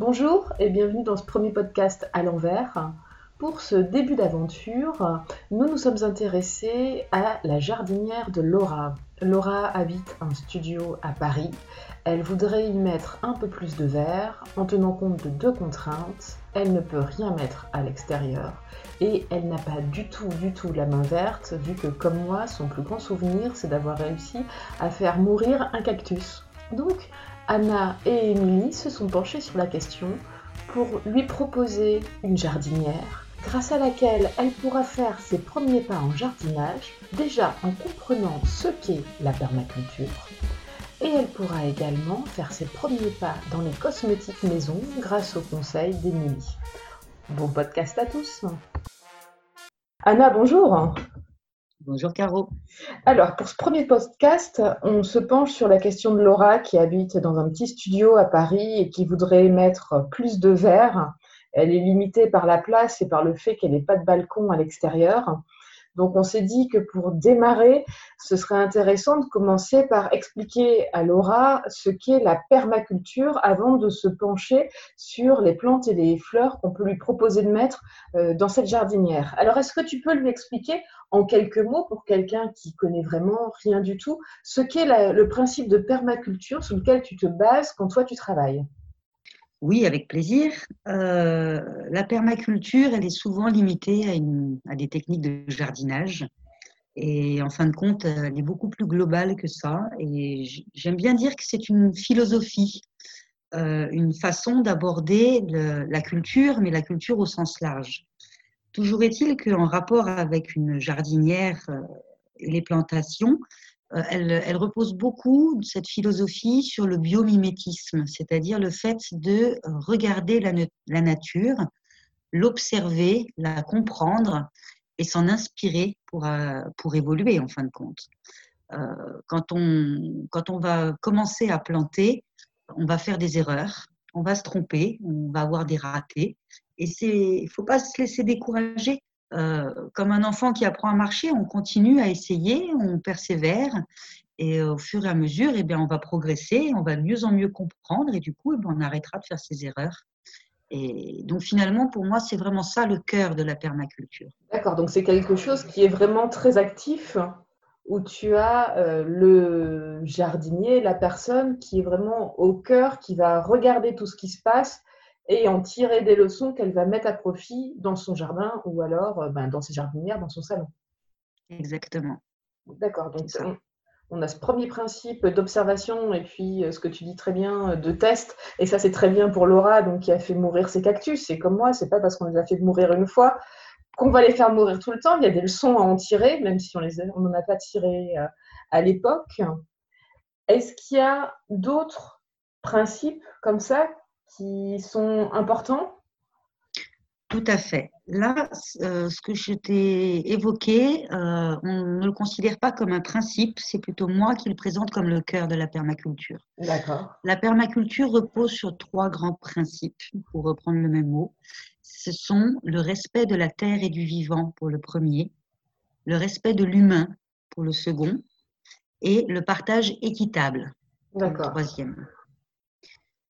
Bonjour et bienvenue dans ce premier podcast à l'envers. Pour ce début d'aventure, nous nous sommes intéressés à la jardinière de Laura. Laura habite un studio à Paris. Elle voudrait y mettre un peu plus de verre en tenant compte de deux contraintes. Elle ne peut rien mettre à l'extérieur et elle n'a pas du tout, du tout la main verte vu que comme moi, son plus grand souvenir c'est d'avoir réussi à faire mourir un cactus. Donc, Anna et Émilie se sont penchées sur la question pour lui proposer une jardinière grâce à laquelle elle pourra faire ses premiers pas en jardinage, déjà en comprenant ce qu'est la permaculture. Et elle pourra également faire ses premiers pas dans les cosmétiques maison grâce au conseil d'Émilie. Bon podcast à tous Anna, bonjour Bonjour Caro. Alors, pour ce premier podcast, on se penche sur la question de Laura qui habite dans un petit studio à Paris et qui voudrait mettre plus de verre. Elle est limitée par la place et par le fait qu'elle n'ait pas de balcon à l'extérieur. Donc on s'est dit que pour démarrer, ce serait intéressant de commencer par expliquer à Laura ce qu'est la permaculture avant de se pencher sur les plantes et les fleurs qu'on peut lui proposer de mettre euh, dans cette jardinière. Alors est-ce que tu peux lui expliquer en quelques mots pour quelqu'un qui connaît vraiment rien du tout ce qu'est le principe de permaculture sur lequel tu te bases quand toi tu travailles? Oui, avec plaisir. Euh, la permaculture, elle est souvent limitée à, des techniques de jardinage. Et en fin de compte, elle est beaucoup plus globale que ça. Et j'aime bien dire que c'est une philosophie, euh, une façon d'aborder la culture, mais la culture au sens large. Toujours est-il qu'en rapport avec une jardinière euh, et les plantations, euh, elle, repose beaucoup, cette philosophie, sur le biomimétisme, c'est-à-dire le fait de regarder la, nature, l'observer, la comprendre et s'en inspirer pour, euh, pour évoluer en fin de compte. Euh, quand, on, quand on va commencer à planter, on va faire des erreurs, on va se tromper, on va avoir des ratés. Et il ne faut pas se laisser décourager. Euh, comme un enfant qui apprend à marcher, on continue à essayer, on persévère. Et au fur et à mesure, eh bien, on va progresser, on va de mieux en mieux comprendre et du coup, eh bien, on arrêtera de faire ses erreurs. Et donc finalement, pour moi, c'est vraiment ça le cœur de la permaculture. D'accord, donc c'est quelque chose qui est vraiment très actif, où tu as euh, le jardinier, la personne qui est vraiment au cœur, qui va regarder tout ce qui se passe et en tirer des leçons qu'elle va mettre à profit dans son jardin ou alors euh, ben, dans ses jardinières, dans son salon. Exactement. D'accord. Donc, on, a ce premier principe d'observation et puis euh, ce que tu dis très bien euh, de test. Et ça, c'est très bien pour Laura, donc qui a fait mourir ses cactus. C'est comme moi, c'est pas parce qu'on les a fait mourir une fois qu'on va les faire mourir tout le temps. Il y a des leçons à en tirer, même si on n'en a pas tiré à l'époque. Est-ce qu'il y a d'autres principes comme ça qui sont importants? Tout à fait. Là, euh, ce que je t'ai évoqué, euh, on ne le considère pas comme un principe, c'est plutôt moi qui le présente comme le cœur de la permaculture. D'accord. La permaculture repose sur trois grands principes, pour reprendre le même mot. Ce sont le respect de la terre et du vivant pour le premier, le respect de l'humain pour le second, et le partage équitable pour le troisième.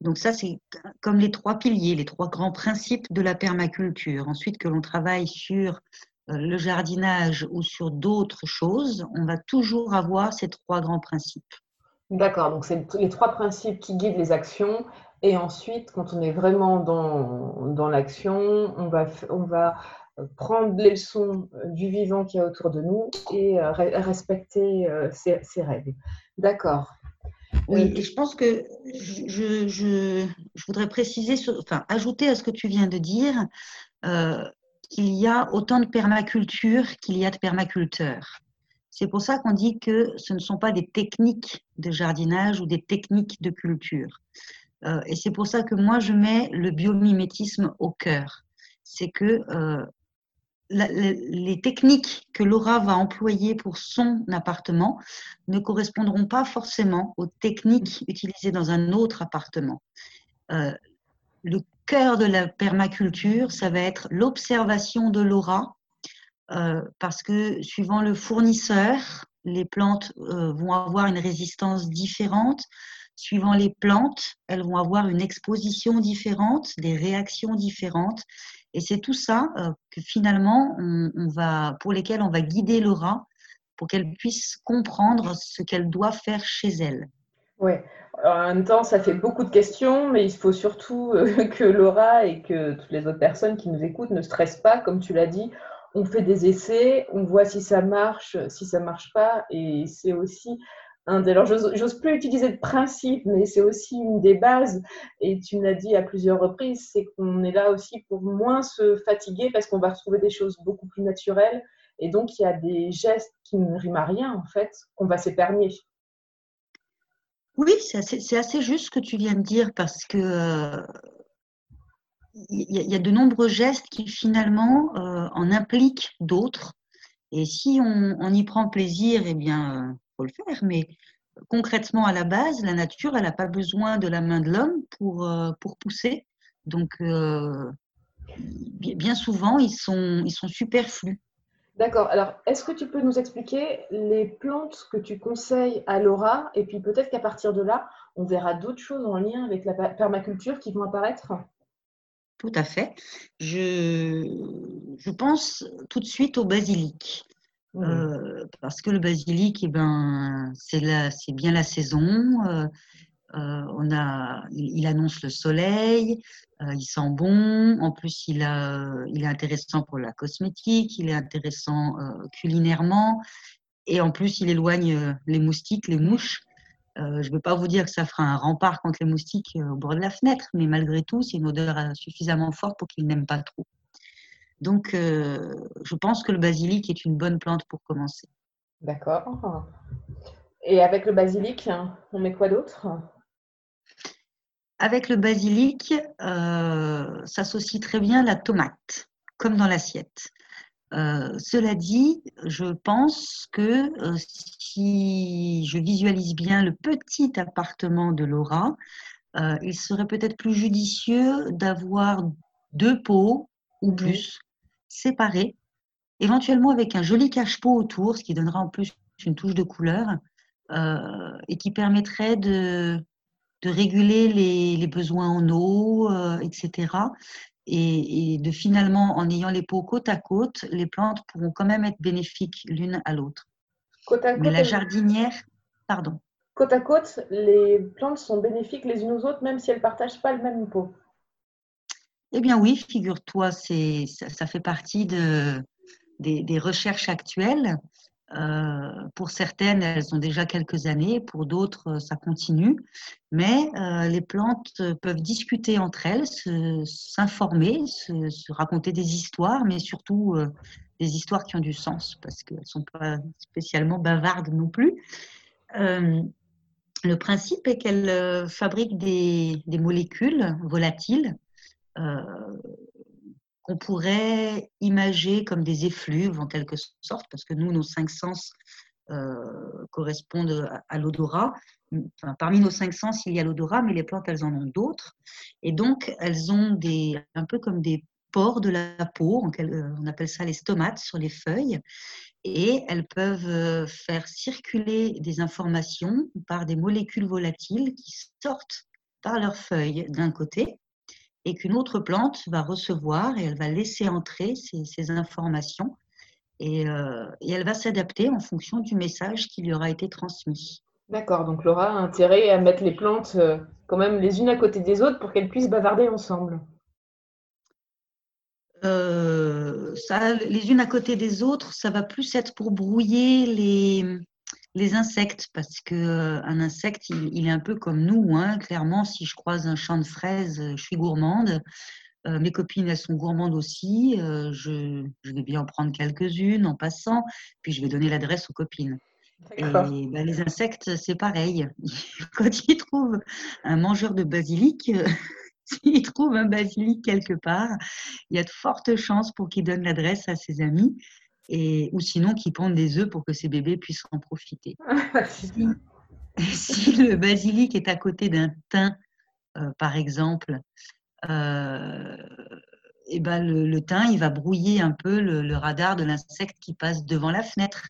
Donc ça, c'est comme les trois piliers, les trois grands principes de la permaculture. Ensuite, que l'on travaille sur euh, le jardinage ou sur d'autres choses, on va toujours avoir ces trois grands principes. D'accord, donc c'est les trois principes qui guident les actions. Et ensuite, quand on est vraiment dans, dans l'action, on va, on va euh, prendre les leçons euh, du vivant qui est autour de nous et respecter ces, ces règles. D'accord. Oui, et je pense que je, je, voudrais préciser, enfin, ajouter à ce que tu viens de dire, euh, qu'il y a autant de permaculture qu'il y a de permaculteurs. C'est pour ça qu'on dit que ce ne sont pas des techniques de jardinage ou des techniques de culture. Euh, et c'est pour ça que moi, je mets le biomimétisme au cœur. C'est que euh, les techniques que Laura va employer pour son appartement ne correspondront pas forcément aux techniques utilisées dans un autre appartement. Euh, le cœur de la permaculture, ça va être l'observation de Laura, euh, parce que suivant le fournisseur, les plantes euh, vont avoir une résistance différente. suivant les plantes, elles vont avoir une exposition différente, des réactions différentes. Et c'est tout ça euh, que finalement, on, va, pour lesquels on va guider Laura pour qu'elle puisse comprendre ce qu'elle doit faire chez elle. Oui, en même temps, ça fait beaucoup de questions, mais il faut surtout euh, que Laura et que toutes les autres personnes qui nous écoutent ne stressent pas, comme tu l'as dit. On fait des essais, on voit si ça marche, si ça marche pas, et c'est aussi un des. Alors, j'ose plus utiliser de principe, mais c'est aussi une des bases. Et tu me l'as dit à plusieurs reprises, c'est qu'on est là aussi pour moins se fatiguer parce qu'on va retrouver des choses beaucoup plus naturelles. Et donc, il y a des gestes qui ne riment à rien, en fait, qu'on va s'épargner. Oui, c'est assez, juste ce que tu viens de dire parce que euh, il y, a de nombreux gestes qui finalement euh, en impliquent d'autres. Et si on, y prend plaisir, eh bien, euh, faut le faire. Mais concrètement, à la base, la nature, elle n'a pas besoin de la main de l'homme pour, pour pousser. Donc, bien souvent, ils sont, ils sont superflus. D'accord. Alors, est-ce que tu peux nous expliquer les plantes que tu conseilles à Laura? Et puis peut-être qu'à partir de là, on verra d'autres choses en lien avec la permaculture qui vont apparaître? Tout à fait. Je, je pense tout de suite au basilic. Euh, parce que le basilic, eh ben, c'est bien la saison. Euh, euh, on a, il, annonce le soleil, il sent bon. En plus, il, a, il est intéressant pour la cosmétique, il est intéressant culinairement. Et en plus, il éloigne les moustiques, les mouches. je ne veux pas vous dire que ça fera un rempart contre les moustiques au bord de la fenêtre, mais malgré tout, c'est une odeur suffisamment forte pour qu'ils n'aiment pas trop. Donc, je pense que le basilic est une bonne plante pour commencer. D'accord. Et avec le basilic, on met quoi d'autre? Avec le basilic, euh, s'associe très bien la tomate, comme dans l'assiette. Euh, cela dit, je pense que euh, si je visualise bien le petit appartement de Laura, il serait peut-être plus judicieux d'avoir deux pots ou plus séparés, éventuellement avec un joli cache-pot autour, ce qui donnera en plus une touche de couleur et qui permettrait de de réguler les, besoins en eau, euh, etc. Et, de finalement, en ayant les pots côte à côte, les plantes pourront quand même être bénéfiques l'une à l'autre. Mais la jardinière, pardon. Côte à côte, les plantes sont bénéfiques les unes aux autres, même si elles ne partagent pas le même pot. Eh bien oui, figure-toi, ça, fait partie de, des recherches actuelles. Euh, pour certaines, elles ont déjà quelques années, pour d'autres, euh, ça continue. Mais euh, les plantes peuvent discuter entre elles, s'informer, se, raconter des histoires, mais surtout des histoires qui ont du sens, parce qu'elles ne sont pas spécialement bavardes non plus. le principe est qu'elles fabriquent des, molécules volatiles qu'on pourrait imager comme des effluves en quelque sorte, parce que nous, nos cinq sens euh, correspondent à, l'odorat. parmi nos cinq sens, il y a l'odorat, mais les plantes, elles en ont d'autres. Et donc, elles ont des, un peu comme des pores de la peau, on appelle ça les stomates sur les feuilles, et elles peuvent euh, faire circuler des informations par des molécules volatiles qui sortent par leurs feuilles d'un côté et qu'une autre plante va recevoir et elle va laisser entrer ces, informations euh, et, elle va s'adapter en fonction du message qui lui aura été transmis. D'accord, donc Laura a intérêt à mettre les plantes euh, quand même les unes à côté des autres pour qu'elles puissent bavarder ensemble. Euh, ça, les unes à côté des autres, ça va plus être pour brouiller les, les insectes, parce que euh, un insecte, il, est un peu comme nous. Hein. Clairement, si je croise un champ de fraises, euh, je suis gourmande. Euh, mes copines, elles sont gourmandes aussi. je, vais bien en prendre quelques-unes en passant, puis je vais donner l'adresse aux copines. Et bah, les insectes, c'est pareil. Quand ils trouvent un mangeur de basilic, s'ils trouvent un basilic quelque part, il y a de fortes chances pour qu'il donne l'adresse à ses amis et, ou sinon qui pondent des œufs pour que ces bébés puissent en profiter. si, le basilic est à côté d'un thym, euh, par exemple, euh, et eh ben le, thym, il va brouiller un peu le, radar de l'insecte qui passe devant la fenêtre.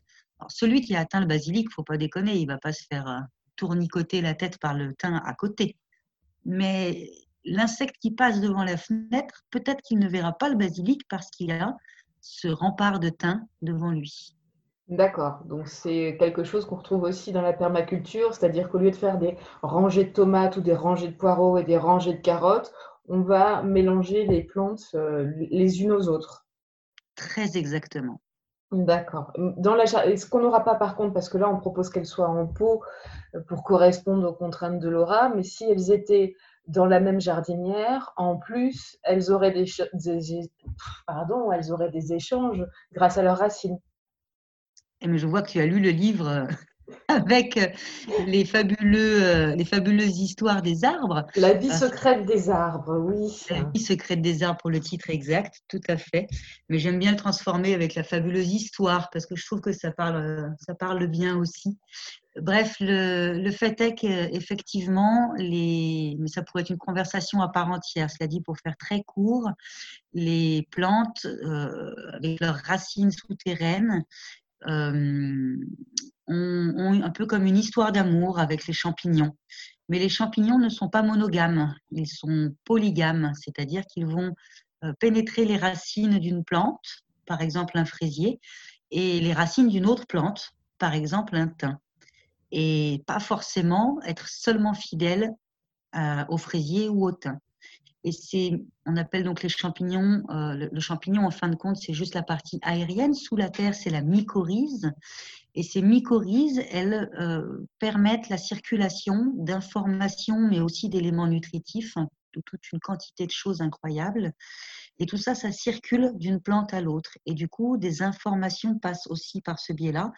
celui qui a atteint le basilic, faut pas déconner, il va pas se faire, tournicoter la tête par le thym à côté. Mais l'insecte qui passe devant la fenêtre, peut-être qu'il ne verra pas le basilic parce qu'il a ce rempart de thym devant lui. D'accord, donc c'est quelque chose qu'on retrouve aussi dans la permaculture, c'est-à-dire qu'au lieu de faire des rangées de tomates ou des rangées de poireaux et des rangées de carottes, on va mélanger les plantes euh, les unes aux autres. Très exactement. D'accord. Dans la ce qu'on n'aura pas par contre, parce que là on propose qu'elles soient en pot euh, pour correspondre aux contraintes de Laura, mais si elles étaient dans la même jardinière, en plus, elles auraient des, pardon, elles auraient des échanges grâce à leurs racines. Mais je vois que tu as lu le livre euh, avec euh, les, fabuleux, euh, les fabuleuses histoires des arbres. La vie secrète des arbres, oui. La vie secrète des arbres pour le titre exact, tout à fait. Mais j'aime bien le transformer avec la fabuleuse histoire parce que je trouve que ça parle, ça parle bien aussi. Bref, le, le fait est qu'effectivement, les, mais ça pourrait être une conversation à part entière, cela dit pour faire très court, les plantes, avec leurs racines souterraines, euh, ont, un peu comme une histoire d'amour avec les champignons. Mais les champignons ne sont pas monogames, ils sont polygames, c'est-à-dire qu'ils vont euh, pénétrer les racines d'une plante, par exemple un fraisier, et les racines d'une autre plante, par exemple un thym. Et pas forcément être seulement fidèle euh, au fraisier ou au thym. Et c'est, on appelle donc les champignons, euh, le, champignon en fin de compte, c'est juste la partie aérienne. Sous la terre, c'est la mycorhize. Et ces mycorhizes, elles euh, permettent la circulation d'informations, mais aussi d'éléments nutritifs, de toute une quantité de choses incroyables. Et tout ça, ça circule d'une plante à l'autre. Et du coup, des informations passent aussi par ce biais-là.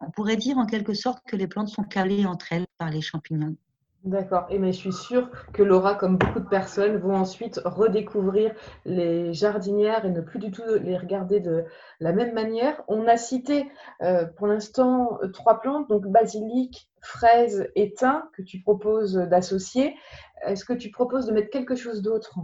On pourrait dire en quelque sorte que les plantes sont calées entre elles par les champignons. D'accord. Et mais je suis sûre que Laura, comme beaucoup de personnes, vont ensuite redécouvrir les jardinières et ne plus du tout les regarder de la même manière. On a cité euh, pour l'instant trois plantes, donc basilic, fraise et thym, que tu proposes d'associer. Est-ce que tu proposes de mettre quelque chose d'autre?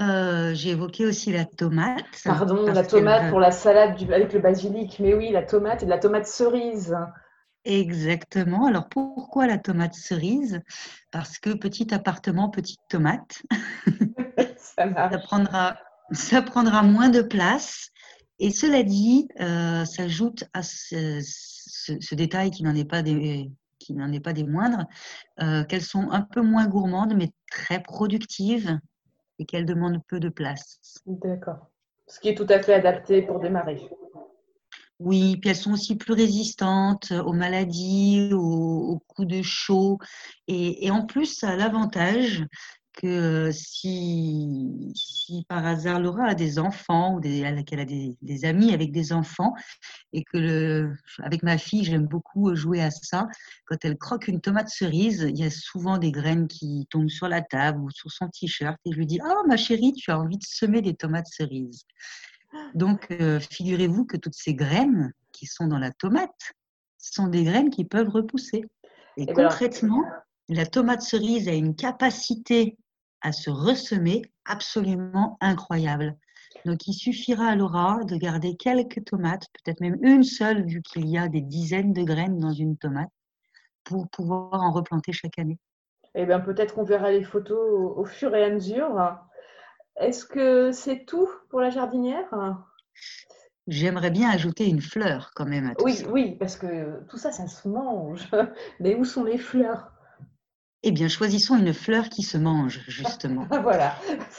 Euh, J'ai évoqué aussi la tomate. Pardon, la tomate pour la salade avec le basilic. Mais oui, la tomate et de la tomate cerise. Exactement. Alors pourquoi la tomate cerise? Parce que petit appartement, petite tomate. ça, prendra, ça prendra moins de place. Et cela dit, euh, s'ajoute à ce, détail qui n'en est pas des, qui n'en est pas des moindres, euh, qu'elles sont un peu moins gourmandes, mais très productives et qu'elles demandent peu de place. D'accord. Ce qui est tout à fait adapté pour démarrer. Oui, puis elles sont aussi plus résistantes aux maladies, aux, coups de chaud. Et, en plus, ça a l'avantage que si, si, par hasard Laura a des enfants ou qu'elle a des, amis avec des enfants et que avec ma fille j'aime beaucoup jouer à ça, quand elle croque une tomate cerise, il y a souvent des graines qui tombent sur la table ou sur son t-shirt et je lui dis ah ma chérie tu as envie de semer des tomates cerises donc, euh, figurez-vous que toutes ces graines qui sont dans la tomate sont des graines qui peuvent repousser. Et, eh concrètement, la tomate cerise a une capacité à se ressemer absolument incroyable. Donc, il suffira à Laura de garder quelques tomates, peut-être même une seule, vu qu'il y a des dizaines de graines dans une tomate, pour pouvoir en replanter chaque année. Eh bien, peut-être qu'on verra les photos au fur et à mesure. Est-ce que c'est tout pour la jardinière? J'aimerais bien ajouter une fleur quand même à tout oui, Oui, parce que tout ça, ça se mange. Mais où sont les fleurs? Eh bien, choisissons une fleur qui se mange, justement. voilà.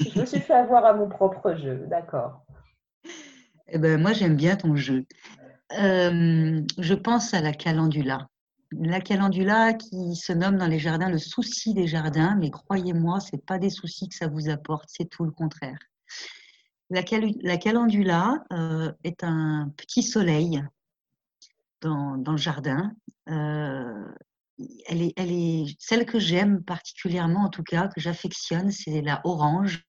Je me suis fait avoir à mon propre jeu, d'accord. Eh ben, moi, j'aime bien ton jeu. Euh, je pense à la calendula la calendula qui se nomme dans les jardins le souci des jardins, mais croyez-moi, ce n'est pas des soucis que ça vous apporte, c'est tout le contraire. La, calendula euh, est un petit soleil dans, le jardin. Euh, elle, est, elle est celle que j'aime particulièrement, en tout cas, que j'affectionne, c'est la orange,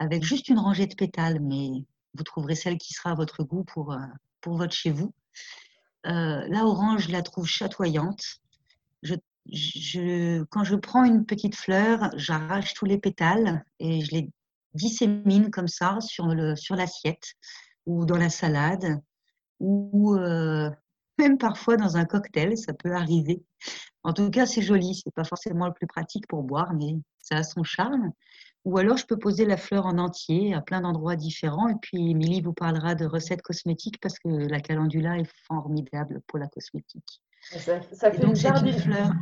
avec juste une rangée de pétales, mais vous trouverez celle qui sera à votre goût pour, euh, pour votre chez vous. Euh, la orange, je la trouve chatoyante. quand je prends une petite fleur, j'arrache tous les pétales et je les dissémine comme ça sur, l'assiette ou dans la salade ou euh, même parfois dans un cocktail, ça peut arriver. En tout cas, c'est joli. C'est pas forcément le plus pratique pour boire, mais ça a son charme. Ou alors, je peux poser la fleur en entier à plein d'endroits différents. Et puis, Émilie vous parlera de recettes cosmétiques parce que la calendula est formidable pour la cosmétique. Ça, fait une jardinière.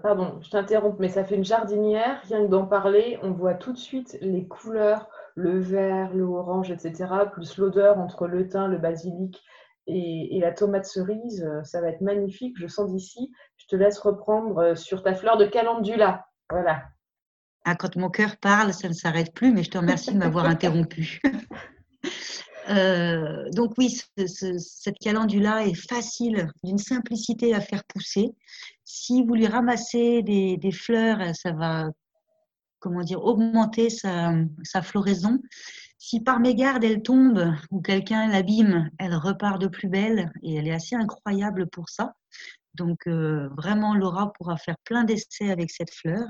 Pardon, je t'interromps, mais ça fait une jardinière. Rien que d'en parler, on voit tout de suite les couleurs, le vert, le orange, etc. Plus l'odeur entre le thym, le basilic et, la tomate cerise. Ça va être magnifique. Je sens d'ici. Je te laisse reprendre euh, sur ta fleur de calendula. Voilà. Ah, quand mon cœur parle, ça ne s'arrête plus, mais je te remercie de m'avoir interrompu. Euh, donc oui, cette calendula est facile, d'une simplicité à faire pousser. Si vous lui ramassez des, fleurs, ça va comment dire, augmenter sa, floraison. Si par mégarde elle tombe ou quelqu'un l'abîme, elle repart de plus belle et elle est assez incroyable pour ça. Donc euh, vraiment, Laura pourra faire plein d'essais avec cette fleur.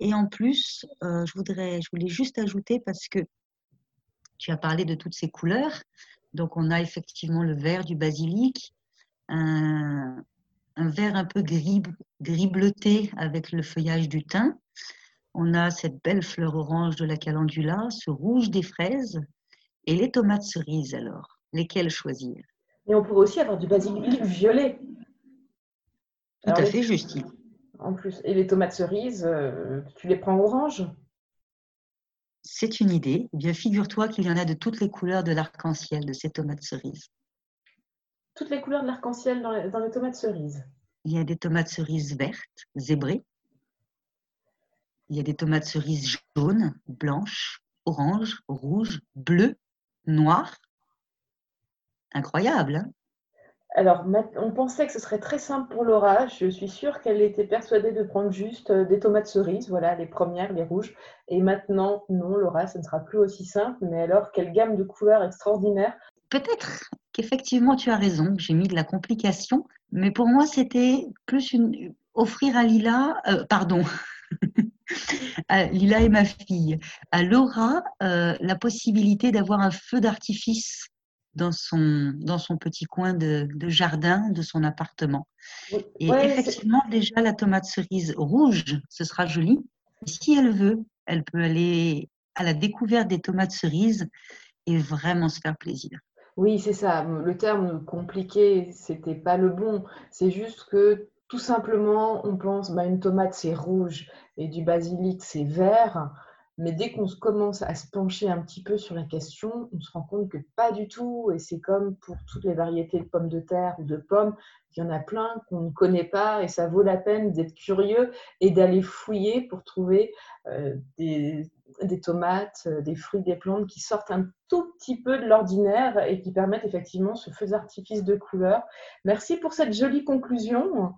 Et en plus, euh, je, voudrais, je voulais juste ajouter parce que tu as parlé de toutes ces couleurs. Donc, on a effectivement le vert du basilic, un, vert un peu gris, gris bleuté avec le feuillage du thym. On a cette belle fleur orange de la calendula, ce rouge des fraises et les tomates cerises alors. Lesquelles choisir? Et on pourrait aussi avoir du basilic violet. Tout à fait, Justine. En plus, et les tomates cerises, euh, tu les prends orange? C'est une idée. Eh bien, figure-toi qu'il y en a de toutes les couleurs de l'arc-en-ciel de ces tomates cerises. Toutes les couleurs de l'arc-en-ciel dans, les, tomates cerises? Il y a des tomates cerises vertes, zébrées. Il y a des tomates cerises jaunes, blanches, oranges, rouges, bleues, noires. Incroyable, hein? Alors, on pensait que ce serait très simple pour Laura. Je suis sûre qu'elle était persuadée de prendre juste euh, des tomates cerises, voilà, les premières, les rouges. Et maintenant, non, Laura, ce ne sera plus aussi simple. Mais alors, quelle gamme de couleurs extraordinaire. Peut-être qu'effectivement, tu as raison. J'ai mis de la complication. Mais pour moi, c'était plus une... offrir à Lila, euh, pardon, à Lila et ma fille, à Laura, euh, la possibilité d'avoir un feu d'artifice dans son, dans son petit coin de, jardin de son appartement. Et effectivement, déjà, la tomate cerise rouge, ce sera joli. Si elle veut, elle peut aller à la découverte des tomates cerises et vraiment se faire plaisir. Oui, c'est ça. Le terme compliqué, c'était pas le bon. C'est juste que tout simplement, on pense, bah, une tomate c'est rouge et du basilic c'est vert. Mais dès qu'on commence à se pencher un petit peu sur la question, on se rend compte que pas du tout. Et c'est comme pour toutes les variétés de pommes de terre ou de pommes, il y en a plein qu'on ne connaît pas et ça vaut la peine d'être curieux et d'aller fouiller pour trouver euh, des, tomates, euh, des fruits, des plantes qui sortent un tout petit peu de l'ordinaire et qui permettent effectivement ce feu d'artifice de couleurs. Merci pour cette jolie conclusion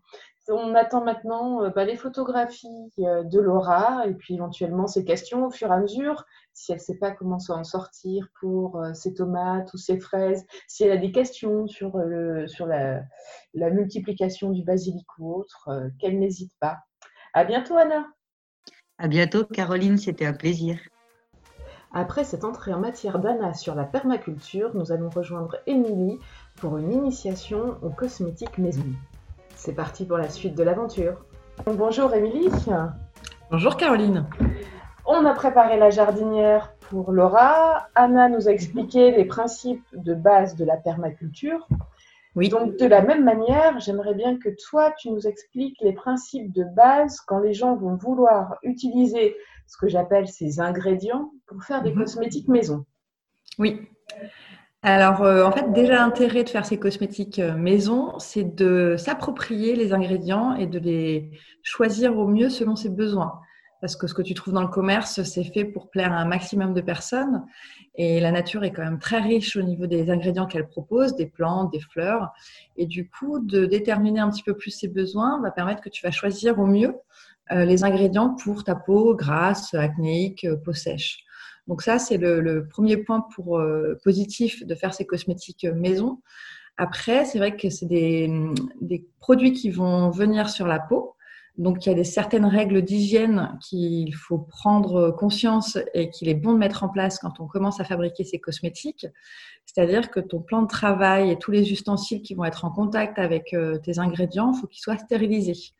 on attend maintenant euh, bah, les photographies euh, de Laura et puis éventuellement ses questions au fur et à mesure. Si elle ne sait pas comment s'en sortir pour euh, ses tomates ou ses fraises, si elle a des questions sur, la, multiplication du basilic ou autre, qu'elle n'hésite pas. À bientôt, Anna. À bientôt, Caroline. C'était un plaisir. Après cette entrée en matière d'Anna sur la permaculture, nous allons rejoindre Émilie pour une initiation aux cosmétiques maison. C'est parti pour la suite de l'aventure. Bonjour Émilie. Bonjour Caroline. On a préparé la jardinière pour Laura. Anna nous a expliqué les principes de base de la permaculture. Oui. Donc de la même manière, j'aimerais bien que toi, tu nous expliques les principes de base quand les gens vont vouloir utiliser ce que j'appelle ces ingrédients pour faire des mhm. cosmétiques maison. Oui. Alors, euh, en fait, déjà l'intérêt de faire ces cosmétiques euh, maison, c'est de s'approprier les ingrédients et de les choisir au mieux selon ses besoins. Parce que ce que tu trouves dans le commerce, c'est fait pour plaire à un maximum de personnes. Et la nature est quand même très riche au niveau des ingrédients qu'elle propose, des plantes, des fleurs. Et du coup, de déterminer un petit peu plus ses besoins va permettre que tu vas choisir au mieux euh, les ingrédients pour ta peau grasse, acnéique, peau sèche. Donc ça, c'est le, premier point euh, positif de faire ces cosmétiques euh, maison. Après, c'est vrai que c'est des, produits qui vont venir sur la peau. Donc, il y a des certaines règles d'hygiène qu'il faut prendre conscience et qu'il est bon de mettre en place quand on commence à fabriquer ces cosmétiques. C'est-à-dire que ton plan de travail et tous les ustensiles qui vont être en contact avec euh, tes ingrédients, il faut qu'ils soient stérilisés.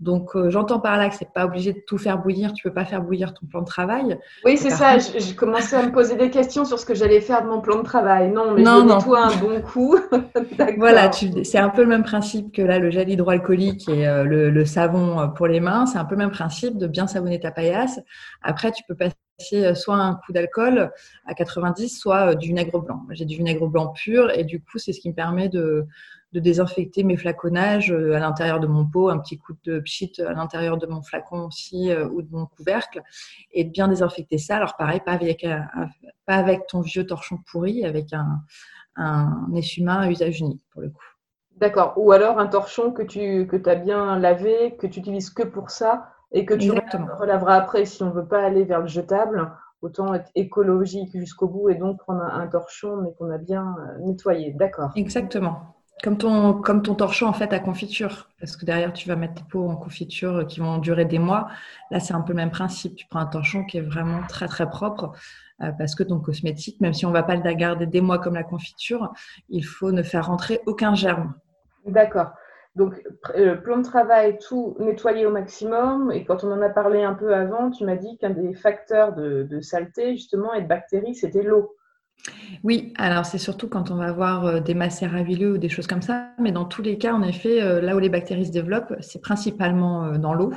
Donc, euh, j'entends par là que c'est pas obligé de tout faire bouillir. Tu peux pas faire bouillir ton plan de travail. Oui, c'est ça. J'ai commencé à me poser des questions sur ce que j'allais faire de mon plan de travail. Non, mais non, je nettoie un bon coup. voilà, c'est un peu le même principe que là, le gel hydroalcoolique et euh, le, savon euh, pour les mains. C'est un peu le même principe de bien savonner ta paillasse. Après, tu peux passer soit un coup d'alcool à 90, soit du vinaigre blanc. J'ai du vinaigre blanc pur et du coup, c'est ce qui me permet de de désinfecter mes flaconnages euh, à l'intérieur de mon pot, un petit coup de pchit à l'intérieur de mon flacon aussi euh, ou de mon couvercle, et de bien désinfecter ça. Alors pareil, pas avec, pas avec ton vieux torchon pourri, avec un, un essuie-main à usage unique pour le coup. D'accord. Ou alors un torchon que tu que as bien lavé, que tu utilises que pour ça et que tu relaveras après si on ne veut pas aller vers le jetable. Autant être écologique jusqu'au bout et donc prendre un, un torchon mais qu'on a bien euh, nettoyé. D'accord. Exactement. Comme ton, comme ton torchon en fait à confiture, parce que derrière tu vas mettre tes pots en confiture qui vont durer des mois. Là, c'est un peu le même principe. Tu prends un torchon qui est vraiment très très propre, euh, parce que ton cosmétique, même si on ne va pas le garder des mois comme la confiture, il faut ne faire rentrer aucun germe. D'accord. Donc, euh, plan de travail, tout nettoyer au maximum. Et quand on en a parlé un peu avant, tu m'as dit qu'un des facteurs de, de saleté, justement, et de bactéries, c'était l'eau. Oui, alors c'est surtout quand on va avoir euh, des macéravileux ou des choses comme ça, mais dans tous les cas, en effet, euh, là où les bactéries se développent, c'est principalement euh, dans l'eau.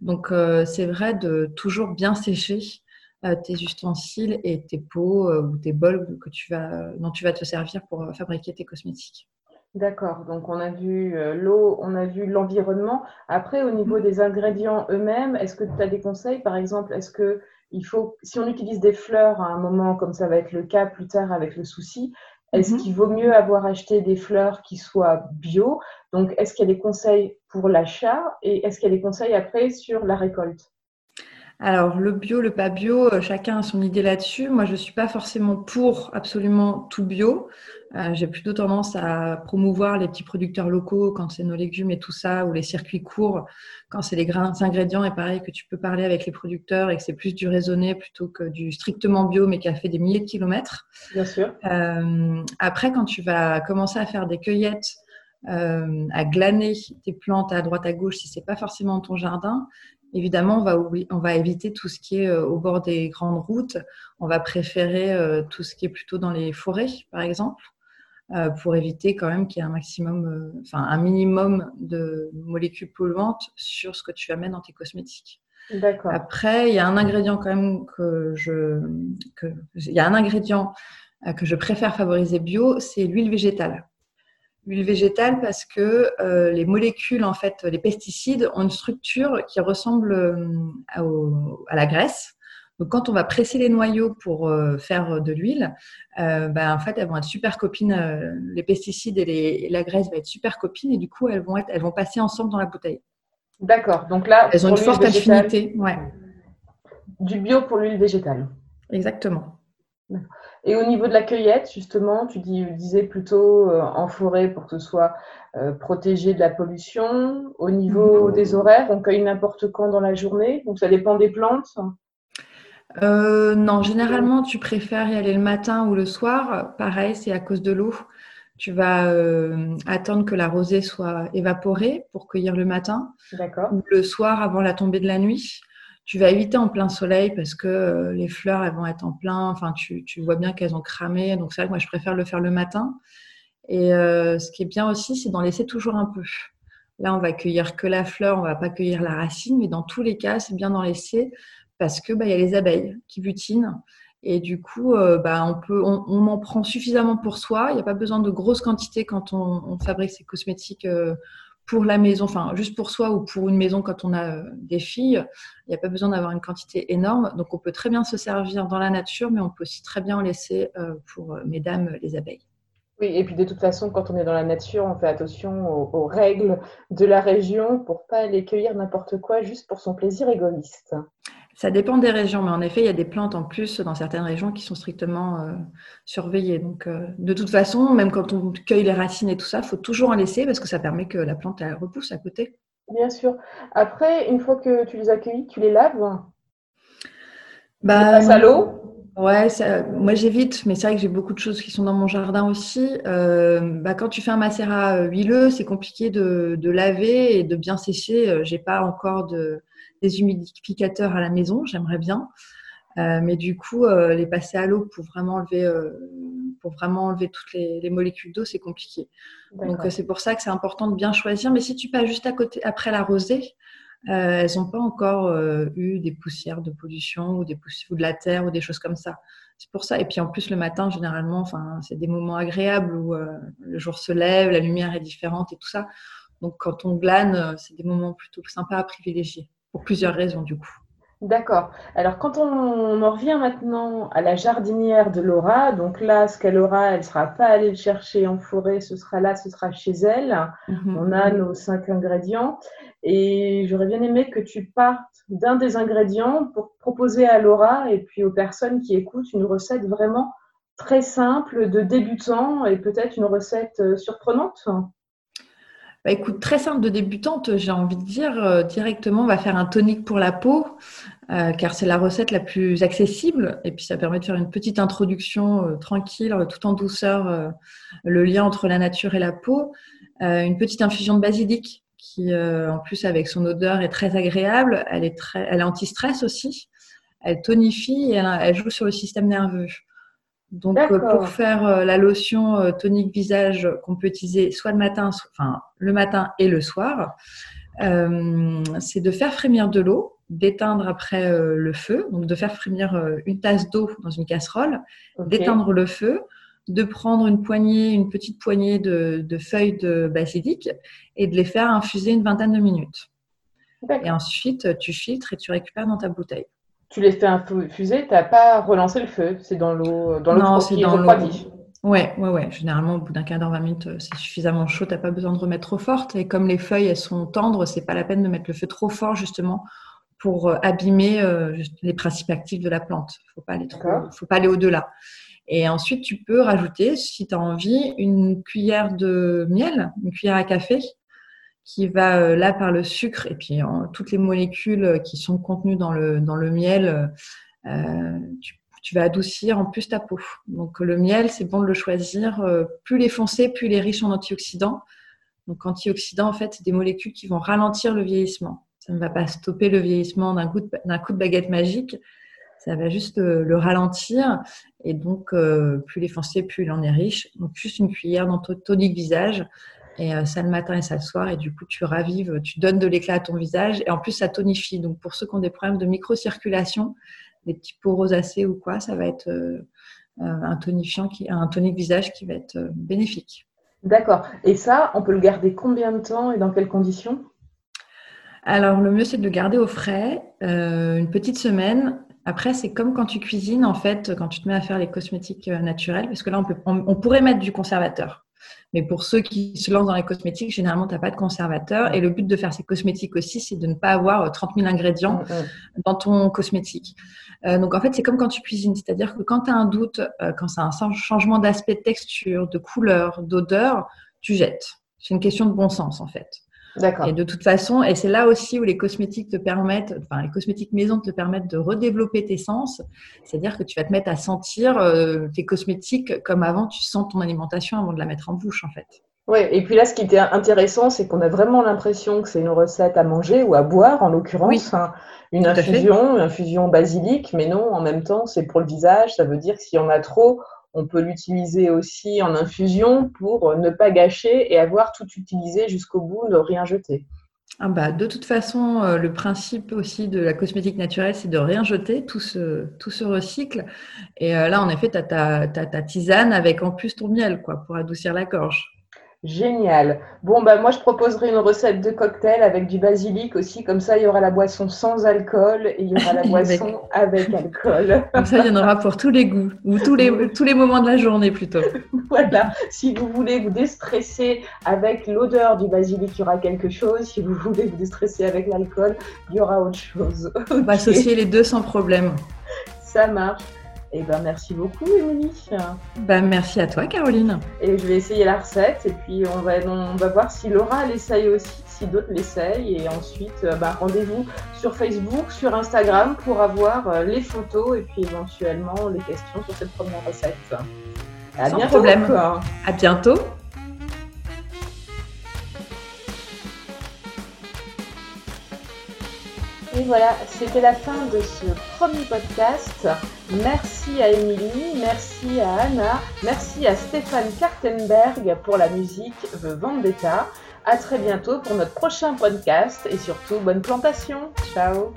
Donc c'est vrai de toujours bien sécher tes ustensiles et tes pots ou tes bols que tu vas, dont tu vas te servir pour fabriquer tes cosmétiques. D'accord, donc on a vu l'eau, on a vu l'environnement. Après, au niveau mmh. des ingrédients eux-mêmes, est-ce que tu as des conseils? Par exemple, est-ce que il faut, si on utilise des fleurs à un moment, comme ça va être le cas plus tard avec le souci, est-ce mhm. qu'il vaut mieux avoir acheté des fleurs qui soient bio? Donc, est-ce qu'il y a des conseils pour l'achat et est-ce qu'il y a des conseils après sur la récolte? Alors, le bio, le pas bio, euh, chacun a son idée là-dessus. Moi, je ne suis pas forcément pour absolument tout bio. Euh, j'ai plutôt tendance à promouvoir les petits producteurs locaux quand c'est nos légumes et tout ça, ou les circuits courts quand c'est les grains ingrédients. Et pareil, que tu peux parler avec les producteurs et que c'est plus du raisonné plutôt que du strictement bio, mais qui a fait des milliers de kilomètres. Bien sûr. Euh, après, quand tu vas commencer à faire des cueillettes, à glaner tes plantes à droite à gauche si c'est pas forcément ton jardin, Évidemment, on va, on va éviter tout ce qui est euh, au bord des grandes routes. On va préférer euh, tout ce qui est plutôt dans les forêts, par exemple, euh, pour éviter quand même qu'il y ait un maximum, enfin un minimum de molécules polluantes sur ce que tu amènes dans tes cosmétiques. D'accord. Après, il y a un ingrédient quand même que je, que, il y a un ingrédient que je préfère favoriser bio, c'est l'huile végétale l'huile végétale parce que euh, les molécules, en fait, les pesticides ont une structure qui ressemble euh, à, la graisse. Donc, quand on va presser les noyaux pour euh, faire de l'huile, ben, en fait, elles vont être super copines. les pesticides et, la graisse vont être super copines et du coup, elles vont, être, elles vont passer ensemble dans la bouteille. D'accord. Donc là, elles ont une forte affinité. Ouais. Du bio pour l'huile végétale. Exactement. Et au niveau de la cueillette, justement, tu disais plutôt euh, en forêt pour que ce soit euh, protégé de la pollution. Au niveau mmh. des horaires, on cueille n'importe quand dans la journée, donc ça dépend des plantes? Euh, non, généralement, tu préfères y aller le matin ou le soir. Pareil, c'est à cause de l'eau. Tu vas attendre que la rosée soit évaporée pour cueillir le matin. Ou le soir avant la tombée de la nuit. Tu vas éviter en plein soleil parce que euh, les fleurs, elles vont être en plein. Enfin, tu, vois bien qu'elles ont cramé. Donc, c'est vrai que moi, je préfère le faire le matin. Et euh, ce qui est bien aussi, c'est d'en laisser toujours un peu. Là, on va cueillir que la fleur, on va pas cueillir la racine, mais dans tous les cas, c'est bien d'en laisser parce que bah, il y a les abeilles qui butinent. Et du coup, euh, bah, on, peut, on, en prend suffisamment pour soi. Il n'y a pas besoin de grosses quantités quand on, fabrique ces cosmétiques pour la maison, enfin juste pour soi ou pour une maison quand on a euh, des filles, il n'y a pas besoin d'avoir une quantité énorme. Donc on peut très bien se servir dans la nature, mais on peut aussi très bien en laisser euh, pour euh, mesdames les abeilles. Oui, et puis de toute façon, quand on est dans la nature, on fait attention aux, règles de la région pour pas aller cueillir n'importe quoi juste pour son plaisir égoïste. Ça dépend des régions, mais en effet, il y a des plantes en plus dans certaines régions qui sont strictement euh, surveillées. Donc, euh, de toute façon, même quand on cueille les racines et tout ça, il faut toujours en laisser parce que ça permet que la plante elle repousse à côté. Bien sûr. Après, une fois que tu les accueillis, tu les laves? Bah, à l'eau? Ouais, moi j'évite, mais c'est vrai que j'ai beaucoup de choses qui sont dans mon jardin aussi. Euh, bah, quand tu fais un macérat huileux, c'est compliqué de, laver et de bien sécher. J'ai pas encore de, des humidificateurs à la maison, j'aimerais bien. mais du coup, les passer à l'eau pour vraiment enlever, pour vraiment enlever toutes les, molécules d'eau, c'est compliqué. Donc c'est pour ça que c'est important de bien choisir. Mais si tu passes juste à côté, après la rosée, euh, elles n'ont pas encore euh, eu des poussières de pollution ou, des poussières, ou de la terre ou des choses comme ça. C'est pour ça. Et puis en plus, le matin, généralement, enfin, c'est des moments agréables où euh, le jour se lève, la lumière est différente et tout ça. Donc quand on glane, c'est des moments plutôt sympas à privilégier, pour plusieurs raisons du coup. D'accord. Alors, quand on, en revient maintenant à la jardinière de Laura, donc là, ce qu'elle aura, elle ne sera pas allée le chercher en forêt, ce sera là, ce sera chez elle. Mhm. On a nos cinq ingrédients. Et j'aurais bien aimé que tu partes d'un des ingrédients pour proposer à Laura et puis aux personnes qui écoutent une recette vraiment très simple de débutant et peut-être une recette euh, surprenante. Bah, écoute, très simple de débutante, j'ai envie de dire euh, directement, on va faire un tonique pour la peau, euh, car c'est la recette la plus accessible, et puis ça permet de faire une petite introduction euh, tranquille, tout en douceur, le lien entre la nature et la peau. une petite infusion de basilic, qui en plus avec son odeur est très agréable, elle est, très, elle est anti-stress aussi, elle tonifie et elle joue sur le système nerveux. Donc, euh, pour faire euh, la lotion euh, tonique visage qu'on peut utiliser soit le matin, enfin le matin et le soir, c'est de faire frémir de l'eau, d'éteindre après le feu, donc de faire frémir une tasse d'eau dans une casserole, d'éteindre le feu, de prendre une poignée, une petite poignée de, de, feuilles de basilic et de les faire infuser une vingtaine de minutes. Et ensuite, tu filtres et tu récupères dans ta bouteille tu les fais infuser, tu n'as pas relancé le feu, c'est dans l'eau dans l'eau qui dans refroidie. Ouais, ouais, ouais. Généralement, au bout d'un quart d'heure, 20 minutes, euh, c'est suffisamment chaud. Tu n'as pas besoin de remettre trop forte. Et comme les feuilles, elles sont tendres, c'est pas la peine de mettre le feu trop fort, justement, pour euh, abîmer euh, les principes actifs de la plante. Il faut pas aller faut pas aller au-delà. Et ensuite, tu peux rajouter, si tu as envie, une cuillère de miel, une cuillère à café, qui va euh, là par le sucre et puis toutes les molécules qui sont contenues dans le, dans le miel, euh, tu, vas adoucir en plus ta peau. Donc le miel, c'est bon de le choisir. plus il est foncé, plus il est riche en antioxydants. Donc antioxydants, en fait, c'est des molécules qui vont ralentir le vieillissement. Ça ne va pas stopper le vieillissement d'un coup, de, coup de baguette magique. Ça va juste le, ralentir. Et donc, plus il est foncé, plus il en est riche. Donc, juste une cuillère dans ton tonique visage. Et euh, ça le matin et ça le soir. Et du coup, tu ravives, tu donnes de l'éclat à ton visage. Et en plus, ça tonifie. Donc, pour ceux qui ont des problèmes de microcirculation, des petits peaux rosacées ou quoi, ça va être euh, euh, un tonifiant, qui, un tonique visage qui va être bénéfique. D'accord. Et ça, on peut le garder combien de temps et dans quelles conditions? Alors, le mieux, c'est de le garder au frais, une petite semaine. Après, c'est comme quand tu cuisines, en fait, quand tu te mets à faire les cosmétiques naturels, parce que là, on, peut, on pourrait mettre du conservateur. Mais pour ceux qui se lancent dans les cosmétiques, généralement, tu n'as pas de conservateur. Et le but de faire ces cosmétiques aussi, c'est de ne pas avoir 30 euh, 000 ingrédients mm, mm. dans ton cosmétique. Euh, donc, en fait, c'est comme quand tu cuisines. C'est-à-dire que quand tu as un doute, euh, quand c'est un changement d'aspect, de texture, de couleur, d'odeur, tu jettes. C'est une question de bon sens, en fait. Et de toute façon, et c'est là aussi où les cosmétiques te permettent, enfin les cosmétiques maison te permettent de redévelopper tes sens. C'est-à-dire que tu vas te mettre à sentir euh, tes cosmétiques comme avant tu sens ton alimentation avant de la mettre en bouche en fait. Oui, et puis là, ce qui était intéressant, c'est qu'on a vraiment l'impression que c'est une recette à manger ou à boire, en l'occurrence, hein. une infusion, une infusion basilique, mais non, en même temps, c'est pour le visage. Ça veut dire que s'il y en a trop, on peut l'utiliser aussi en infusion pour ne pas gâcher et avoir tout utilisé jusqu'au bout, ne rien jeter. Ah bah, de toute façon, euh, le principe aussi de la cosmétique naturelle, c'est de rien jeter, tout se, tout recycle. Et euh, là, en effet, tu as ta, ta, tisane avec en plus ton miel quoi, pour adoucir la gorge. Génial. Bon, bah, moi, je proposerai une recette de cocktail avec du basilic aussi. Comme ça, il y aura la boisson sans alcool et il y aura la boisson avec, alcool. Comme ça, il y en aura pour tous les goûts ou tous les, tous les moments de la journée plutôt. voilà. Si vous voulez vous déstresser avec l'odeur du basilic, il y aura quelque chose. Si vous voulez vous déstresser avec l'alcool, il y aura autre chose. On va associer les deux sans problème. Ça marche. Et ben merci beaucoup Émilie. Ben, merci à toi Caroline. Et je vais essayer la recette et puis on va, on va voir si Laura l'essaye aussi, si d'autres l'essayent. Et ensuite, ben, rendez-vous sur Facebook, sur Instagram pour avoir euh, les photos et puis éventuellement les questions sur cette première recette. À Sans bientôt. problème. À bientôt. Et voilà, c'était la fin de ce premier podcast. Merci à Émilie, merci à Anna, merci à Stéphane Kartenberg pour la musique The Vendetta. À très bientôt pour notre prochain podcast et surtout bonne plantation. Ciao